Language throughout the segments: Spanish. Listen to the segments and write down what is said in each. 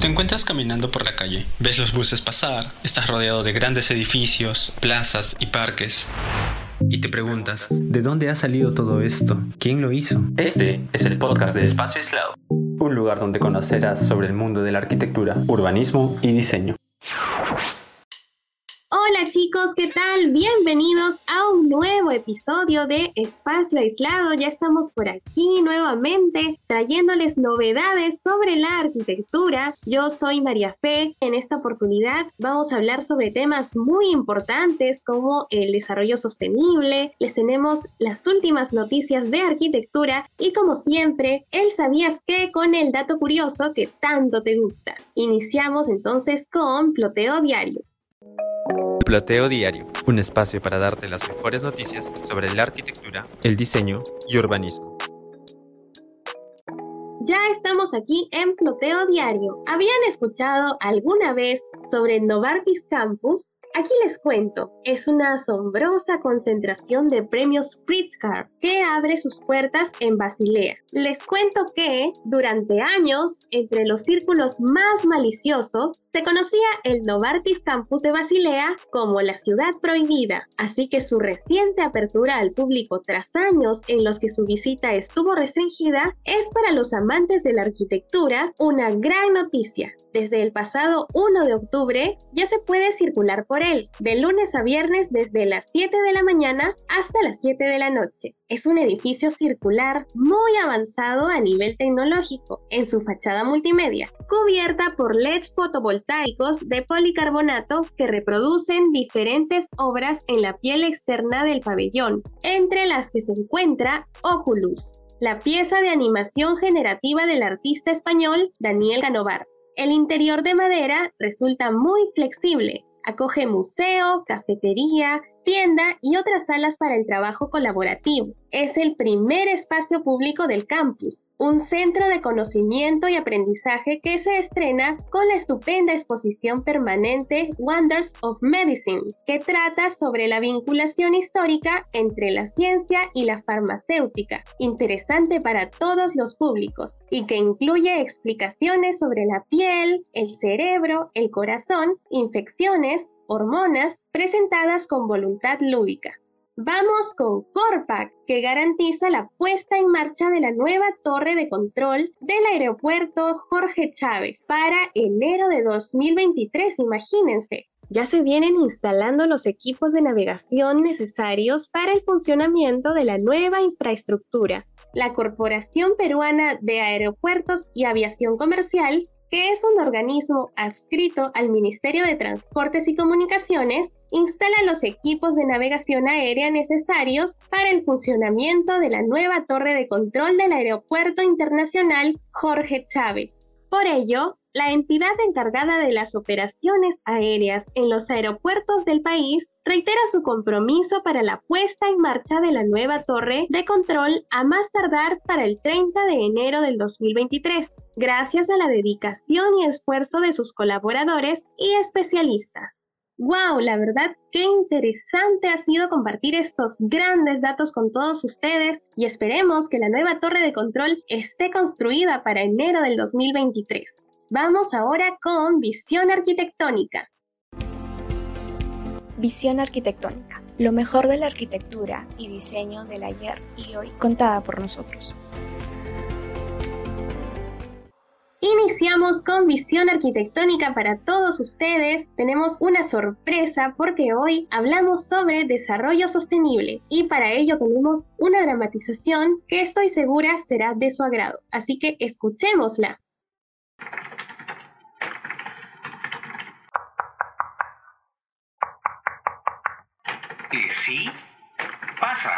Te encuentras caminando por la calle, ves los buses pasar, estás rodeado de grandes edificios, plazas y parques. Y te preguntas, ¿de dónde ha salido todo esto? ¿Quién lo hizo? Este es el podcast de Espacio Aislado, un lugar donde conocerás sobre el mundo de la arquitectura, urbanismo y diseño. Hola chicos, ¿qué tal? Bienvenidos a un nuevo episodio de Espacio Aislado. Ya estamos por aquí nuevamente trayéndoles novedades sobre la arquitectura. Yo soy María Fe. En esta oportunidad vamos a hablar sobre temas muy importantes como el desarrollo sostenible. Les tenemos las últimas noticias de arquitectura y como siempre, el sabías que con el dato curioso que tanto te gusta. Iniciamos entonces con Ploteo Diario. Ploteo Diario, un espacio para darte las mejores noticias sobre la arquitectura, el diseño y urbanismo. Ya estamos aquí en Ploteo Diario. ¿Habían escuchado alguna vez sobre Novartis Campus? Aquí les cuento, es una asombrosa concentración de premios Pritzker que abre sus puertas en Basilea. Les cuento que, durante años, entre los círculos más maliciosos, se conocía el Novartis Campus de Basilea como la ciudad prohibida, así que su reciente apertura al público tras años en los que su visita estuvo restringida es para los amantes de la arquitectura una gran noticia. Desde el pasado 1 de octubre ya se puede circular por de lunes a viernes desde las 7 de la mañana hasta las 7 de la noche. Es un edificio circular muy avanzado a nivel tecnológico en su fachada multimedia, cubierta por LEDs fotovoltaicos de policarbonato que reproducen diferentes obras en la piel externa del pabellón, entre las que se encuentra Oculus, la pieza de animación generativa del artista español Daniel Canovar. El interior de madera resulta muy flexible, acoge museo, cafetería, tienda y otras salas para el trabajo colaborativo. Es el primer espacio público del campus, un centro de conocimiento y aprendizaje que se estrena con la estupenda exposición permanente Wonders of Medicine, que trata sobre la vinculación histórica entre la ciencia y la farmacéutica, interesante para todos los públicos, y que incluye explicaciones sobre la piel, el cerebro, el corazón, infecciones, hormonas, presentadas con voluntad lúdica. Vamos con Corpac, que garantiza la puesta en marcha de la nueva torre de control del aeropuerto Jorge Chávez para enero de 2023, imagínense. Ya se vienen instalando los equipos de navegación necesarios para el funcionamiento de la nueva infraestructura. La Corporación Peruana de Aeropuertos y Aviación Comercial que es un organismo adscrito al Ministerio de Transportes y Comunicaciones, instala los equipos de navegación aérea necesarios para el funcionamiento de la nueva torre de control del Aeropuerto Internacional Jorge Chávez. Por ello, la entidad encargada de las operaciones aéreas en los aeropuertos del país reitera su compromiso para la puesta en marcha de la nueva torre de control a más tardar para el 30 de enero del 2023, gracias a la dedicación y esfuerzo de sus colaboradores y especialistas. ¡Wow! La verdad, qué interesante ha sido compartir estos grandes datos con todos ustedes y esperemos que la nueva torre de control esté construida para enero del 2023. Vamos ahora con visión arquitectónica. Visión arquitectónica, lo mejor de la arquitectura y diseño del ayer y hoy contada por nosotros. Iniciamos con visión arquitectónica para todos ustedes. Tenemos una sorpresa porque hoy hablamos sobre desarrollo sostenible y para ello tenemos una dramatización que estoy segura será de su agrado. Así que escuchémosla. ¿Y sí? Pasa.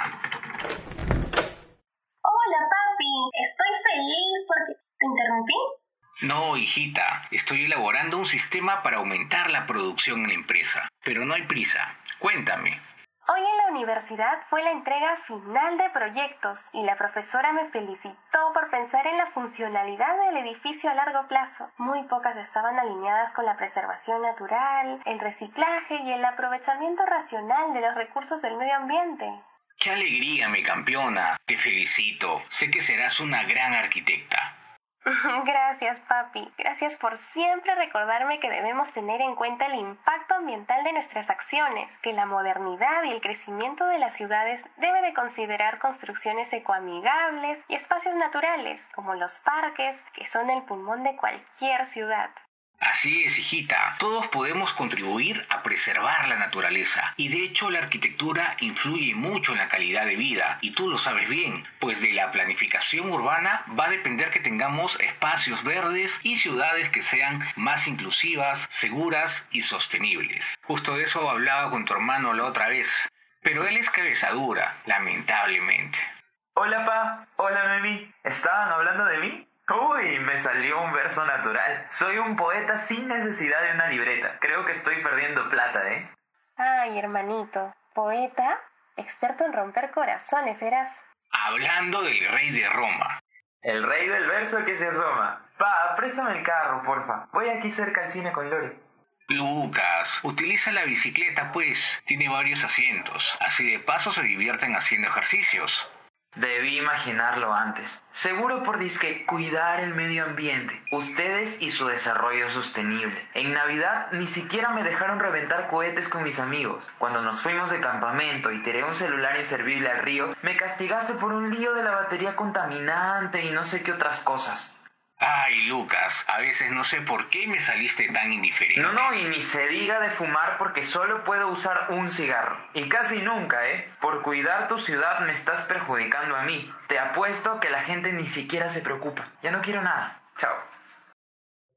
Hola, papi. Estoy feliz porque... ¿Te interrumpí? No, hijita. Estoy elaborando un sistema para aumentar la producción en la empresa. Pero no hay prisa. Cuéntame. Hoy en la universidad fue la entrega final de proyectos y la profesora me felicitó por pensar en la funcionalidad del edificio a largo plazo. Muy pocas estaban alineadas con la preservación natural, el reciclaje y el aprovechamiento racional de los recursos del medio ambiente. ¡Qué alegría, mi campeona! Te felicito. Sé que serás una gran arquitecta. Gracias, papi. Gracias por siempre recordarme que debemos tener en cuenta el impacto ambiental de nuestras acciones, que la modernidad y el crecimiento de las ciudades debe de considerar construcciones ecoamigables y espacios naturales, como los parques, que son el pulmón de cualquier ciudad. Así es, hijita. Todos podemos contribuir a preservar la naturaleza. Y de hecho la arquitectura influye mucho en la calidad de vida. Y tú lo sabes bien, pues de la planificación urbana va a depender que tengamos espacios verdes y ciudades que sean más inclusivas, seguras y sostenibles. Justo de eso hablaba con tu hermano la otra vez. Pero él es cabezadura, lamentablemente. Hola, pa. Hola, Memi. ¿Estaban hablando de mí? Uy, me salió un verso natural. Soy un poeta sin necesidad de una libreta. Creo que estoy perdiendo plata, ¿eh? Ay, hermanito. ¿Poeta? Experto en romper corazones, eras. Hablando del rey de Roma. El rey del verso que se asoma. Pa, préstame el carro, porfa. Voy aquí cerca al cine con Lore. Lucas, utiliza la bicicleta pues. Tiene varios asientos. Así de paso se divierten haciendo ejercicios. Debí imaginarlo antes. Seguro por disque cuidar el medio ambiente, ustedes y su desarrollo sostenible. En Navidad ni siquiera me dejaron reventar cohetes con mis amigos. Cuando nos fuimos de campamento y tiré un celular inservible al río, me castigaste por un lío de la batería contaminante y no sé qué otras cosas. Ay, Lucas, a veces no sé por qué me saliste tan indiferente. No, no, y ni se diga de fumar porque solo puedo usar un cigarro. Y casi nunca, ¿eh? Por cuidar tu ciudad me estás perjudicando a mí. Te apuesto que la gente ni siquiera se preocupa. Ya no quiero nada. Chao.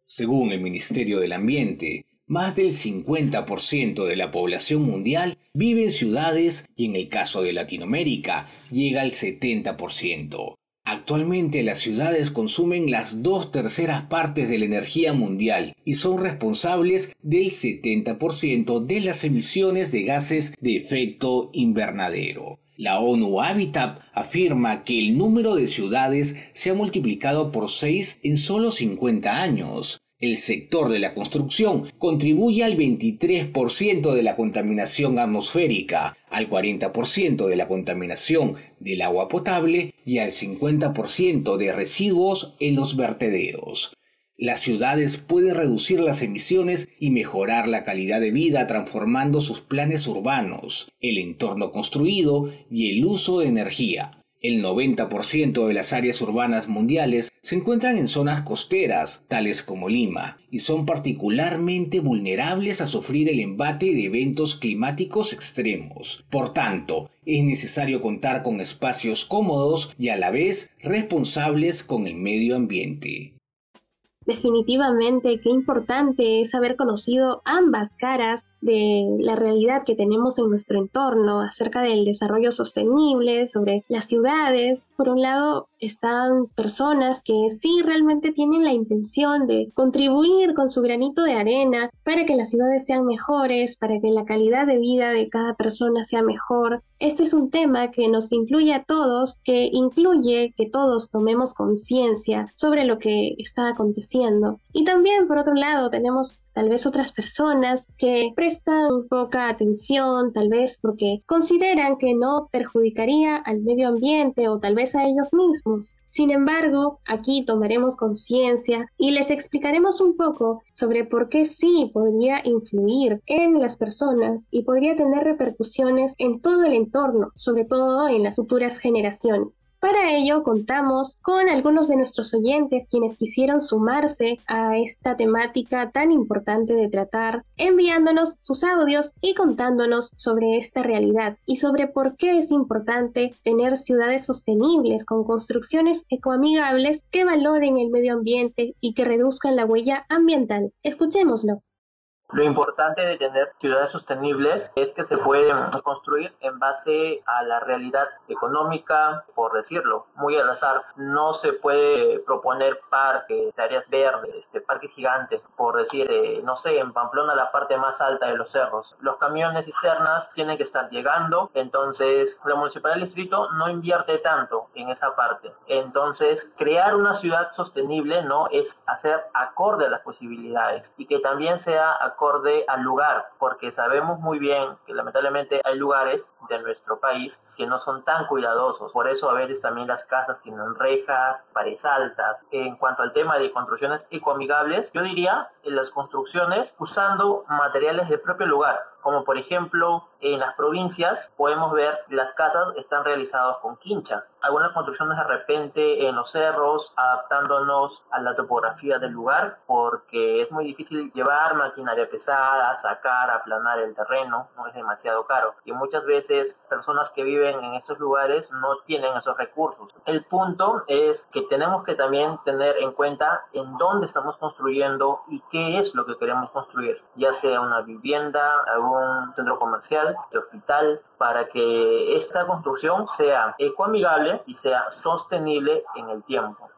Según el Ministerio del Ambiente, más del 50% de la población mundial vive en ciudades y en el caso de Latinoamérica llega al 70%. Actualmente las ciudades consumen las dos terceras partes de la energía mundial y son responsables del 70% de las emisiones de gases de efecto invernadero. La ONU Habitat afirma que el número de ciudades se ha multiplicado por 6 en solo 50 años, el sector de la construcción contribuye al 23% de la contaminación atmosférica, al 40% de la contaminación del agua potable y al 50% de residuos en los vertederos. Las ciudades pueden reducir las emisiones y mejorar la calidad de vida transformando sus planes urbanos, el entorno construido y el uso de energía. El 90% de las áreas urbanas mundiales se encuentran en zonas costeras, tales como Lima, y son particularmente vulnerables a sufrir el embate de eventos climáticos extremos. Por tanto, es necesario contar con espacios cómodos y a la vez responsables con el medio ambiente. Definitivamente, qué importante es haber conocido ambas caras de la realidad que tenemos en nuestro entorno acerca del desarrollo sostenible, sobre las ciudades. Por un lado, están personas que sí realmente tienen la intención de contribuir con su granito de arena para que las ciudades sean mejores, para que la calidad de vida de cada persona sea mejor. Este es un tema que nos incluye a todos, que incluye que todos tomemos conciencia sobre lo que está aconteciendo. Y también, por otro lado, tenemos tal vez otras personas que prestan poca atención, tal vez porque consideran que no perjudicaría al medio ambiente o tal vez a ellos mismos. Sin embargo, aquí tomaremos conciencia y les explicaremos un poco sobre por qué sí podría influir en las personas y podría tener repercusiones en todo el entorno, sobre todo en las futuras generaciones. Para ello contamos con algunos de nuestros oyentes quienes quisieron sumarse a esta temática tan importante de tratar, enviándonos sus audios y contándonos sobre esta realidad y sobre por qué es importante tener ciudades sostenibles con construcciones ecoamigables que valoren el medio ambiente y que reduzcan la huella ambiental. Escuchémoslo. Lo importante de tener ciudades sostenibles es que se pueden construir en base a la realidad económica, por decirlo, muy al azar. No se puede proponer parques, áreas verdes, este, parques gigantes, por decir, eh, no sé, en Pamplona la parte más alta de los cerros. Los camiones cisternas tienen que estar llegando, entonces la municipalidad del distrito no invierte tanto en esa parte. Entonces, crear una ciudad sostenible no es hacer acorde a las posibilidades y que también sea acorde acorde al lugar, porque sabemos muy bien que lamentablemente hay lugares de nuestro país que no son tan cuidadosos. Por eso a veces también las casas tienen rejas, paredes altas. En cuanto al tema de construcciones ecoamigables, yo diría en las construcciones usando materiales del propio lugar como por ejemplo en las provincias podemos ver las casas están realizadas con quincha. Algunas construcciones de repente en los cerros, adaptándonos a la topografía del lugar, porque es muy difícil llevar maquinaria pesada, sacar, aplanar el terreno, no es demasiado caro. Y muchas veces personas que viven en estos lugares no tienen esos recursos. El punto es que tenemos que también tener en cuenta en dónde estamos construyendo y qué es lo que queremos construir, ya sea una vivienda, algún centro comercial, hospital, para que esta construcción sea ecoamigable y sea sostenible en el tiempo.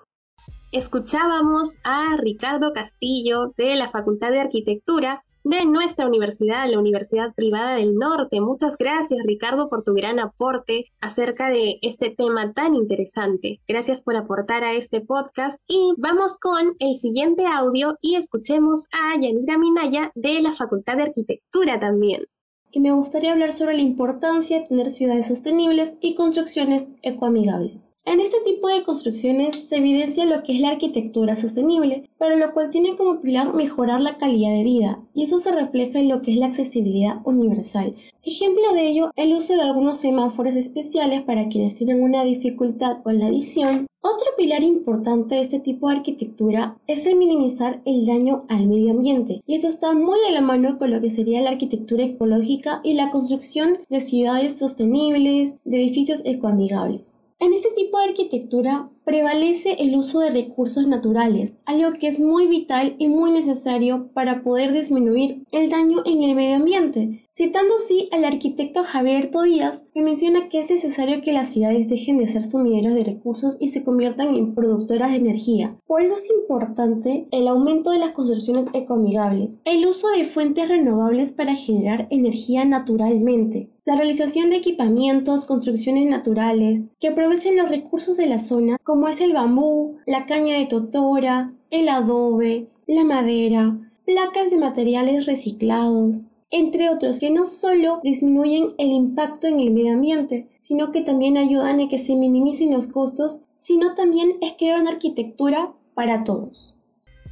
Escuchábamos a Ricardo Castillo de la Facultad de Arquitectura de nuestra universidad, la Universidad Privada del Norte. Muchas gracias Ricardo por tu gran aporte acerca de este tema tan interesante. Gracias por aportar a este podcast y vamos con el siguiente audio y escuchemos a Yanira Minaya de la Facultad de Arquitectura también y me gustaría hablar sobre la importancia de tener ciudades sostenibles y construcciones ecoamigables. En este tipo de construcciones se evidencia lo que es la arquitectura sostenible, para lo cual tiene como pilar mejorar la calidad de vida, y eso se refleja en lo que es la accesibilidad universal. Ejemplo de ello, el uso de algunos semáforos especiales para quienes tienen una dificultad con la visión, otro pilar importante de este tipo de arquitectura es el minimizar el daño al medio ambiente, y esto está muy de la mano con lo que sería la arquitectura ecológica y la construcción de ciudades sostenibles, de edificios ecoamigables. En este tipo de arquitectura prevalece el uso de recursos naturales, algo que es muy vital y muy necesario para poder disminuir el daño en el medio ambiente, citando así al arquitecto Javier Tobías, que menciona que es necesario que las ciudades dejen de ser sumideros de recursos y se conviertan en productoras de energía. Por eso es importante el aumento de las construcciones ecoamigables, el uso de fuentes renovables para generar energía naturalmente, la realización de equipamientos, construcciones naturales que aprovechen los recursos de la zona como es el bambú, la caña de totora, el adobe, la madera, placas de materiales reciclados, entre otros que no solo disminuyen el impacto en el medio ambiente, sino que también ayudan a que se minimicen los costos, sino también es crear una arquitectura para todos.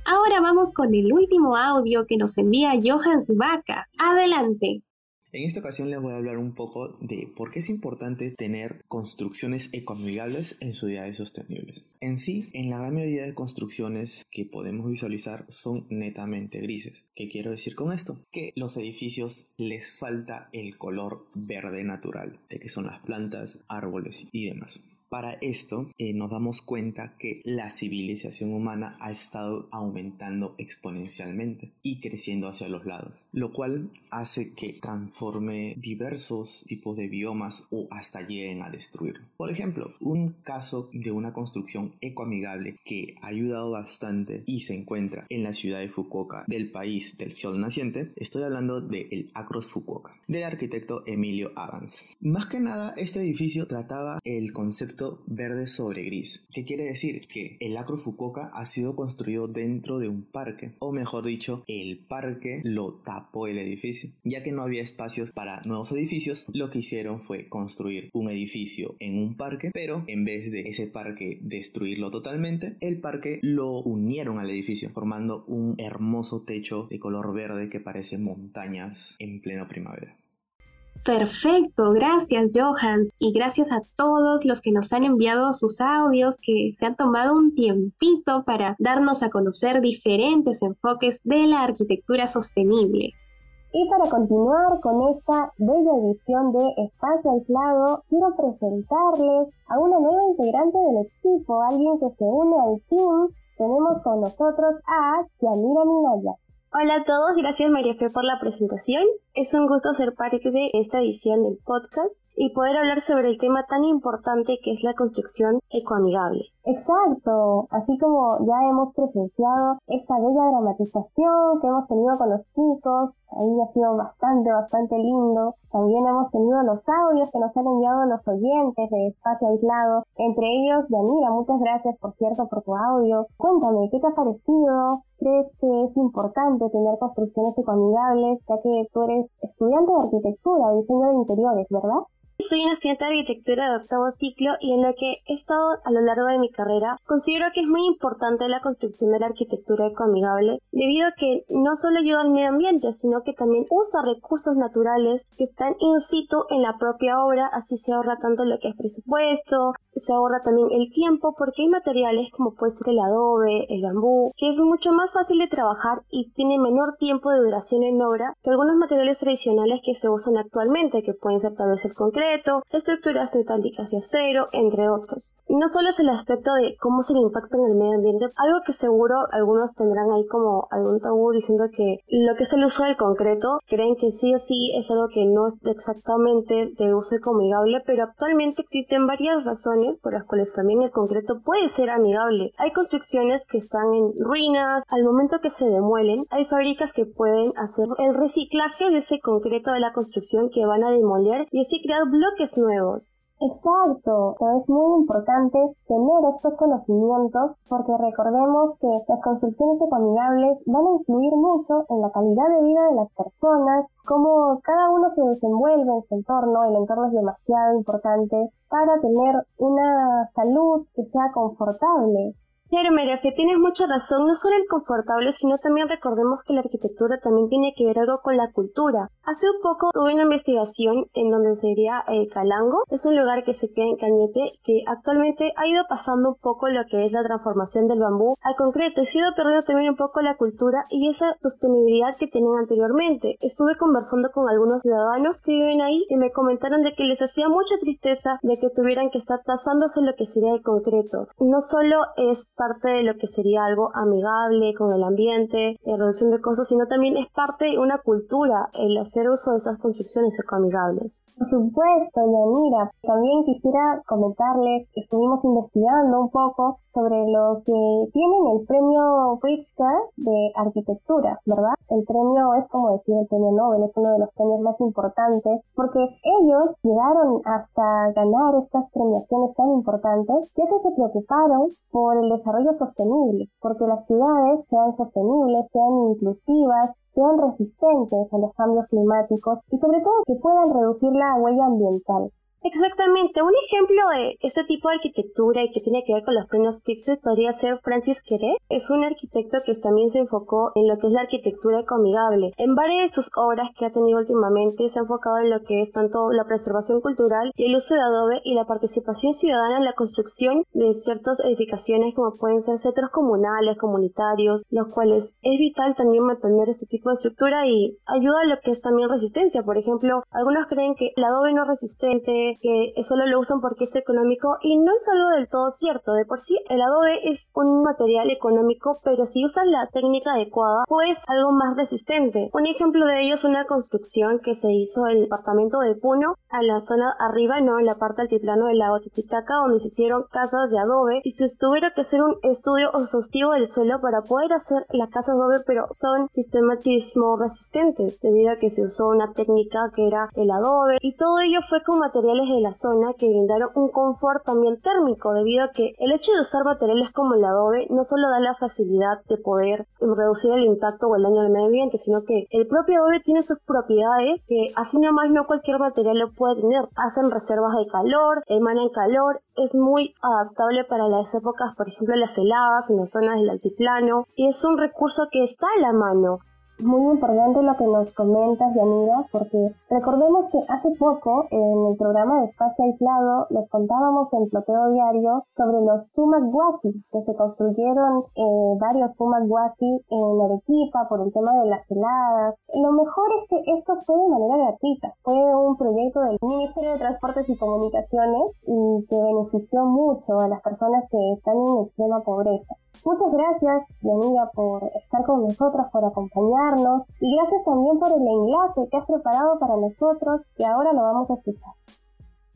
Ahora vamos con el último audio que nos envía Johans Vaca. Adelante. En esta ocasión les voy a hablar un poco de por qué es importante tener construcciones ecoamigables en ciudades sostenibles. En sí, en la gran mayoría de construcciones que podemos visualizar son netamente grises. ¿Qué quiero decir con esto? Que los edificios les falta el color verde natural, de que son las plantas, árboles y demás. Para esto eh, nos damos cuenta que la civilización humana ha estado aumentando exponencialmente y creciendo hacia los lados, lo cual hace que transforme diversos tipos de biomas o hasta lleguen a destruir. Por ejemplo, un caso de una construcción ecoamigable que ha ayudado bastante y se encuentra en la ciudad de Fukuoka del país del sol naciente, estoy hablando del el Acros Fukuoka, del arquitecto Emilio Adams. Más que nada, este edificio trataba el concepto verde sobre gris. ¿Qué quiere decir? Que el Acro Fukuoka ha sido construido dentro de un parque, o mejor dicho, el parque lo tapó el edificio. Ya que no había espacios para nuevos edificios, lo que hicieron fue construir un edificio en un parque, pero en vez de ese parque destruirlo totalmente, el parque lo unieron al edificio, formando un hermoso techo de color verde que parece montañas en pleno primavera. Perfecto, gracias Johans y gracias a todos los que nos han enviado sus audios, que se han tomado un tiempito para darnos a conocer diferentes enfoques de la arquitectura sostenible. Y para continuar con esta bella edición de Espacio Aislado, quiero presentarles a una nueva integrante del equipo, alguien que se une al team. Tenemos con nosotros a Yamira Minaya. Hola a todos, gracias María Fe por la presentación. Es un gusto ser parte de esta edición del podcast y poder hablar sobre el tema tan importante que es la construcción ecoamigable. Exacto, así como ya hemos presenciado esta bella dramatización que hemos tenido con los chicos, ahí ha sido bastante, bastante lindo. También hemos tenido los audios que nos han enviado los oyentes de Espacio Aislado, entre ellos Yanira, muchas gracias por cierto por tu audio. Cuéntame, ¿qué te ha parecido? ¿Crees que es importante tener construcciones ecoamigables, ya que tú eres estudiante de arquitectura, diseño de interiores, ¿verdad? Soy una estudiante de arquitectura de octavo ciclo y en lo que he estado a lo largo de mi carrera, considero que es muy importante la construcción de la arquitectura ecoamigable, debido a que no solo ayuda al medio ambiente, sino que también usa recursos naturales que están in situ en la propia obra, así se ahorra tanto lo que es presupuesto, se ahorra también el tiempo, porque hay materiales como puede ser el adobe, el bambú, que es mucho más fácil de trabajar y tiene menor tiempo de duración en obra que algunos materiales tradicionales que se usan actualmente, que pueden ser tal vez el concreto, estructuras metálicas de acero, entre otros. No solo es el aspecto de cómo se le impacta en el medio ambiente, algo que seguro algunos tendrán ahí como algún tabú diciendo que lo que es el uso del concreto, creen que sí o sí es algo que no es exactamente de uso amigable, pero actualmente existen varias razones por las cuales también el concreto puede ser amigable. Hay construcciones que están en ruinas, al momento que se demuelen, hay fábricas que pueden hacer el reciclaje de ese concreto de la construcción que van a demoler y así crear bloques nuevos. Exacto, es muy importante tener estos conocimientos porque recordemos que las construcciones ecoamigables van a influir mucho en la calidad de vida de las personas, cómo cada uno se desenvuelve en su entorno, el entorno es demasiado importante para tener una salud que sea confortable. Claro, María que tienes mucha razón, no solo el confortable, sino también recordemos que la arquitectura también tiene que ver algo con la cultura. Hace un poco tuve una investigación en donde sería eh, Calango, es un lugar que se queda en Cañete, que actualmente ha ido pasando un poco lo que es la transformación del bambú al concreto y se ha ido perdiendo también un poco la cultura y esa sostenibilidad que tenían anteriormente. Estuve conversando con algunos ciudadanos que viven ahí y me comentaron de que les hacía mucha tristeza de que tuvieran que estar pasándose lo que sería el concreto. No solo es parte de lo que sería algo amigable con el ambiente, la reducción de costos, sino también es parte de una cultura el hacer uso de esas construcciones ecoamigables. Por supuesto, Yanira. También quisiera comentarles, estuvimos investigando un poco sobre los que tienen el premio Pritzker de arquitectura, ¿verdad? El premio es como decir el premio Nobel, es uno de los premios más importantes porque ellos llegaron hasta ganar estas premiaciones tan importantes ya que se preocuparon por el desarrollo desarrollo sostenible, porque las ciudades sean sostenibles, sean inclusivas, sean resistentes a los cambios climáticos y sobre todo que puedan reducir la huella ambiental. Exactamente, un ejemplo de este tipo de arquitectura y que tiene que ver con los premios Pixel podría ser Francis Queret. Es un arquitecto que también se enfocó en lo que es la arquitectura ecoamigable. En varias de sus obras que ha tenido últimamente se ha enfocado en lo que es tanto la preservación cultural y el uso de adobe y la participación ciudadana en la construcción de ciertas edificaciones como pueden ser centros comunales, comunitarios, los cuales es vital también mantener este tipo de estructura y ayuda a lo que es también resistencia. Por ejemplo, algunos creen que el adobe no es resistente, que solo lo usan porque es económico y no es algo del todo cierto. De por sí, el adobe es un material económico, pero si usas la técnica adecuada, pues algo más resistente. Un ejemplo de ello es una construcción que se hizo en el departamento de Puno, a la zona arriba, no en la parte altiplano del lago Titicaca, donde se hicieron casas de adobe y se tuviera que hacer un estudio exhaustivo del suelo para poder hacer la casa adobe, pero son sistematismo resistentes, debido a que se usó una técnica que era el adobe y todo ello fue con materiales de la zona que brindaron un confort también térmico debido a que el hecho de usar materiales como el adobe no solo da la facilidad de poder reducir el impacto o el daño al medio ambiente, sino que el propio adobe tiene sus propiedades que así nomás no cualquier material lo puede tener. Hacen reservas de calor, emanan calor, es muy adaptable para las épocas, por ejemplo, las heladas en las zonas del altiplano y es un recurso que está a la mano muy importante lo que nos comentas, Yanira, porque recordemos que hace poco en el programa de Espacio Aislado les contábamos en Ploteo Diario sobre los sumac guasi, que se construyeron eh, varios sumac guasi en Arequipa por el tema de las heladas. Lo mejor es que esto fue de manera gratuita. Fue un proyecto del Ministerio de Transportes y Comunicaciones y que benefició mucho a las personas que están en extrema pobreza. Muchas gracias, Yanira, por estar con nosotros, por acompañarnos y gracias también por el enlace que has preparado para nosotros y ahora lo vamos a escuchar.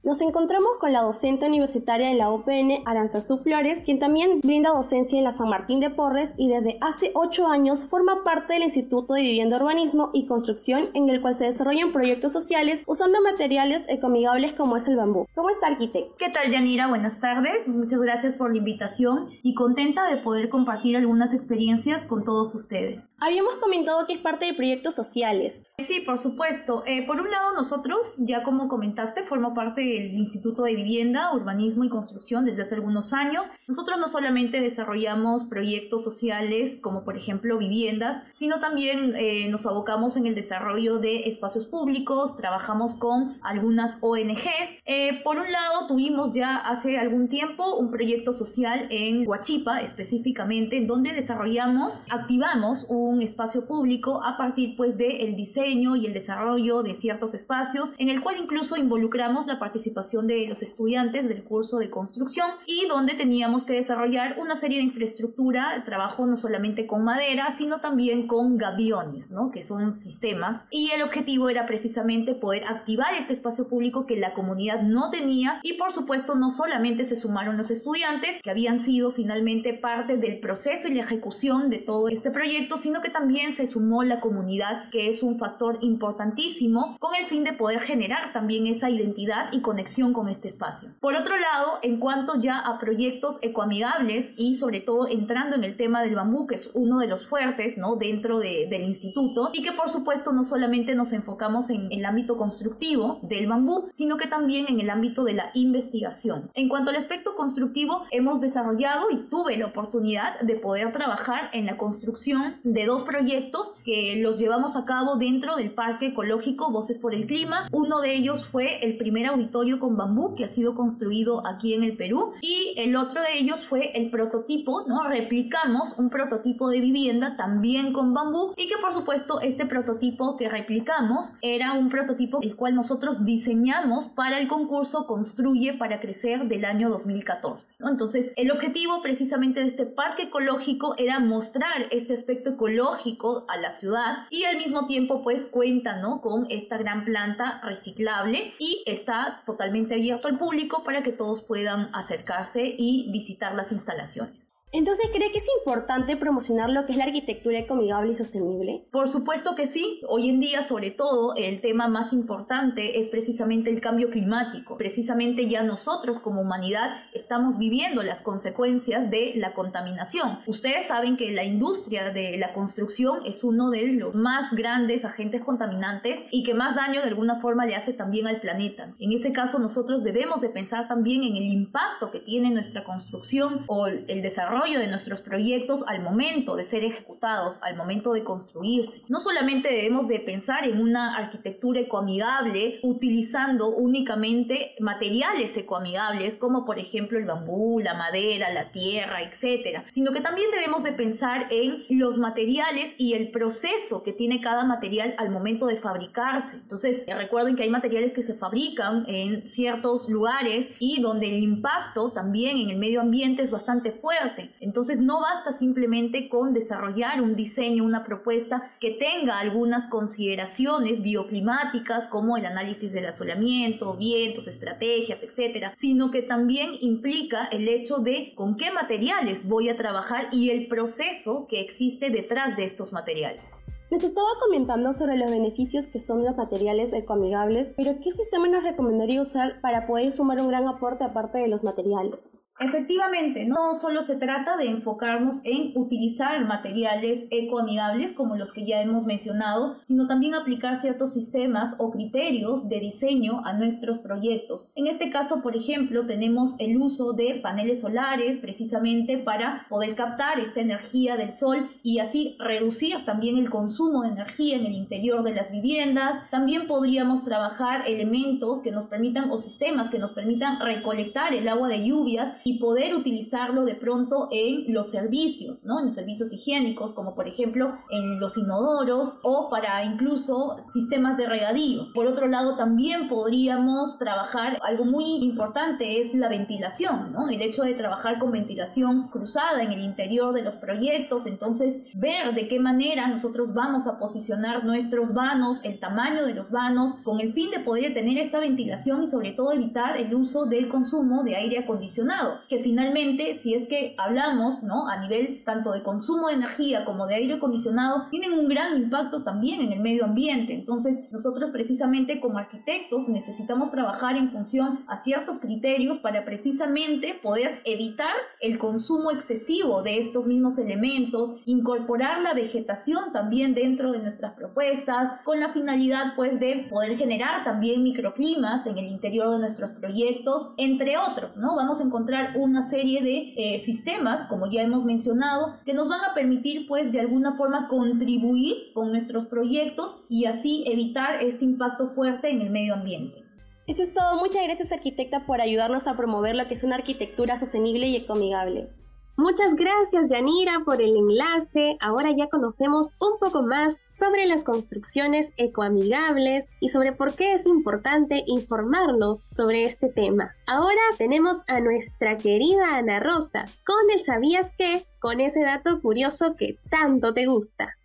Nos encontramos con la docente universitaria de la OPN, Aranzazú Flores, quien también brinda docencia en la San Martín de Porres y desde hace ocho años forma parte del Instituto de Vivienda, Urbanismo y Construcción, en el cual se desarrollan proyectos sociales usando materiales ecoamigables como es el bambú. ¿Cómo está, arquitecto? ¿Qué tal, Yanira? Buenas tardes. Muchas gracias por la invitación y contenta de poder compartir algunas experiencias con todos ustedes. Habíamos comentado que es parte de proyectos sociales. Sí, por supuesto. Eh, por un lado, nosotros, ya como comentaste, formo parte del Instituto de Vivienda, Urbanismo y Construcción desde hace algunos años. Nosotros no solamente desarrollamos proyectos sociales como por ejemplo viviendas, sino también eh, nos abocamos en el desarrollo de espacios públicos, trabajamos con algunas ONGs. Eh, por un lado, tuvimos ya hace algún tiempo un proyecto social en Huachipa específicamente, en donde desarrollamos, activamos un espacio público a partir pues del diseño y el desarrollo de ciertos espacios, en el cual incluso involucramos la participación de los estudiantes del curso de construcción y donde teníamos que desarrollar una serie de infraestructura, trabajo no solamente con madera, sino también con gaviones, ¿no? que son sistemas. Y el objetivo era precisamente poder activar este espacio público que la comunidad no tenía y por supuesto no solamente se sumaron los estudiantes que habían sido finalmente parte del proceso y la ejecución de todo este proyecto, sino que también se sumó la comunidad que es un factor importantísimo con el fin de poder generar también esa identidad y conexión con este espacio. Por otro lado, en cuanto ya a proyectos ecoamigables y sobre todo entrando en el tema del bambú, que es uno de los fuertes ¿no? dentro del instituto y que por supuesto no solamente nos enfocamos en el ámbito constructivo del bambú, sino que también en el ámbito de la investigación. En cuanto al aspecto constructivo, hemos desarrollado y tuve la oportunidad de poder trabajar en la construcción de dos proyectos que los llevamos a cabo dentro del Parque Ecológico Voces por el Clima. Uno de ellos fue el primer auditorio con bambú que ha sido construido aquí en el Perú y el otro de ellos fue el prototipo, ¿no? Replicamos un prototipo de vivienda también con bambú y que por supuesto este prototipo que replicamos era un prototipo el cual nosotros diseñamos para el concurso Construye para Crecer del año 2014. Entonces el objetivo precisamente de este parque ecológico era mostrar este aspecto ecológico a la ciudad y al mismo tiempo pues cuenta ¿no? con esta gran planta reciclable y está totalmente abierto al público para que todos puedan acercarse y visitar las instalaciones. Entonces, ¿cree que es importante promocionar lo que es la arquitectura ecoamigable y sostenible? Por supuesto que sí. Hoy en día, sobre todo, el tema más importante es precisamente el cambio climático. Precisamente ya nosotros como humanidad estamos viviendo las consecuencias de la contaminación. Ustedes saben que la industria de la construcción es uno de los más grandes agentes contaminantes y que más daño de alguna forma le hace también al planeta. En ese caso, nosotros debemos de pensar también en el impacto que tiene nuestra construcción o el desarrollo de nuestros proyectos al momento de ser ejecutados, al momento de construirse. No solamente debemos de pensar en una arquitectura ecoamigable utilizando únicamente materiales ecoamigables como por ejemplo el bambú, la madera, la tierra, etcétera, sino que también debemos de pensar en los materiales y el proceso que tiene cada material al momento de fabricarse. Entonces, recuerden que hay materiales que se fabrican en ciertos lugares y donde el impacto también en el medio ambiente es bastante fuerte. Entonces no basta simplemente con desarrollar un diseño, una propuesta que tenga algunas consideraciones bioclimáticas como el análisis del asolamiento, vientos, estrategias, etcétera, sino que también implica el hecho de con qué materiales voy a trabajar y el proceso que existe detrás de estos materiales. Nos estaba comentando sobre los beneficios que son los materiales ecoamigables, pero ¿qué sistema nos recomendaría usar para poder sumar un gran aporte aparte de los materiales? Efectivamente, no solo se trata de enfocarnos en utilizar materiales ecoamigables como los que ya hemos mencionado, sino también aplicar ciertos sistemas o criterios de diseño a nuestros proyectos. En este caso, por ejemplo, tenemos el uso de paneles solares precisamente para poder captar esta energía del sol y así reducir también el consumo de energía en el interior de las viviendas. También podríamos trabajar elementos que nos permitan o sistemas que nos permitan recolectar el agua de lluvias y poder utilizarlo de pronto en los servicios, ¿no? En los servicios higiénicos, como por ejemplo en los inodoros o para incluso sistemas de regadío. Por otro lado, también podríamos trabajar algo muy importante es la ventilación, ¿no? El hecho de trabajar con ventilación cruzada en el interior de los proyectos, entonces ver de qué manera nosotros vamos a posicionar nuestros vanos, el tamaño de los vanos, con el fin de poder tener esta ventilación y sobre todo evitar el uso del consumo de aire acondicionado, que finalmente si es que hablamos, ¿no? A nivel tanto de consumo de energía como de aire acondicionado, tienen un gran impacto también en el medio ambiente. Entonces, nosotros precisamente como arquitectos necesitamos trabajar en función a ciertos criterios para precisamente poder evitar el consumo excesivo de estos mismos elementos, incorporar la vegetación también dentro de nuestras propuestas, con la finalidad pues de poder generar también microclimas en el interior de nuestros proyectos, entre otros, ¿no? Vamos a encontrar una serie de eh, sistemas, como ya hemos mencionado, que nos van a permitir pues de alguna forma contribuir con nuestros proyectos y así evitar este impacto fuerte en el medio ambiente. Eso es todo. Muchas gracias arquitecta por ayudarnos a promover lo que es una arquitectura sostenible y ecoamigable. Muchas gracias Yanira por el enlace. Ahora ya conocemos un poco más sobre las construcciones ecoamigables y sobre por qué es importante informarnos sobre este tema. Ahora tenemos a nuestra querida Ana Rosa con el ¿Sabías qué? con ese dato curioso que tanto te gusta.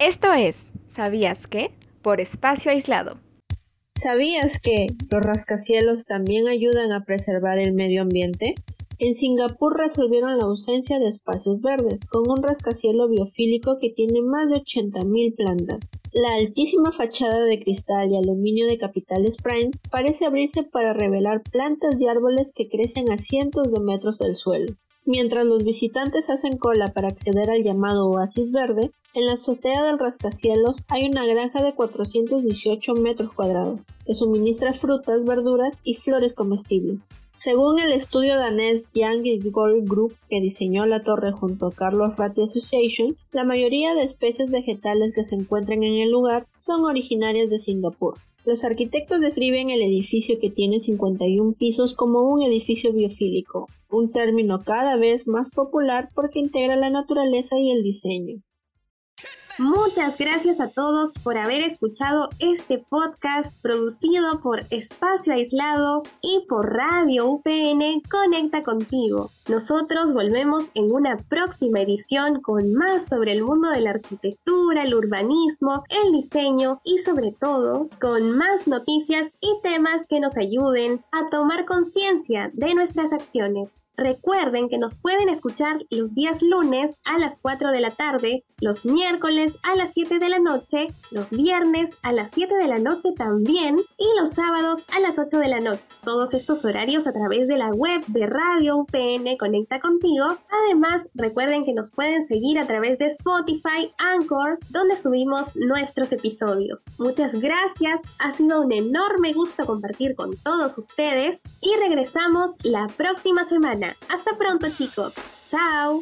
Esto es ¿Sabías qué? por espacio aislado. ¿Sabías que los rascacielos también ayudan a preservar el medio ambiente? En Singapur resolvieron la ausencia de espacios verdes con un rascacielos biofílico que tiene más de 80.000 plantas. La altísima fachada de cristal y aluminio de Capital Prime parece abrirse para revelar plantas y árboles que crecen a cientos de metros del suelo. Mientras los visitantes hacen cola para acceder al llamado oasis verde, en la azotea del rascacielos hay una granja de 418 metros cuadrados, que suministra frutas, verduras y flores comestibles. Según el estudio danés Young Gold Group que diseñó la torre junto a Carlos Ratti Association, la mayoría de especies vegetales que se encuentran en el lugar son originarias de Singapur. Los arquitectos describen el edificio que tiene 51 pisos como un edificio biofílico, un término cada vez más popular porque integra la naturaleza y el diseño. Muchas gracias a todos por haber escuchado este podcast producido por Espacio Aislado y por Radio UPN Conecta contigo. Nosotros volvemos en una próxima edición con más sobre el mundo de la arquitectura, el urbanismo, el diseño y sobre todo con más noticias y temas que nos ayuden a tomar conciencia de nuestras acciones. Recuerden que nos pueden escuchar los días lunes a las 4 de la tarde, los miércoles a las 7 de la noche, los viernes a las 7 de la noche también y los sábados a las 8 de la noche. Todos estos horarios a través de la web de Radio UPN Conecta Contigo. Además, recuerden que nos pueden seguir a través de Spotify, Anchor, donde subimos nuestros episodios. Muchas gracias, ha sido un enorme gusto compartir con todos ustedes y regresamos la próxima hasta pronto chicos. Chao.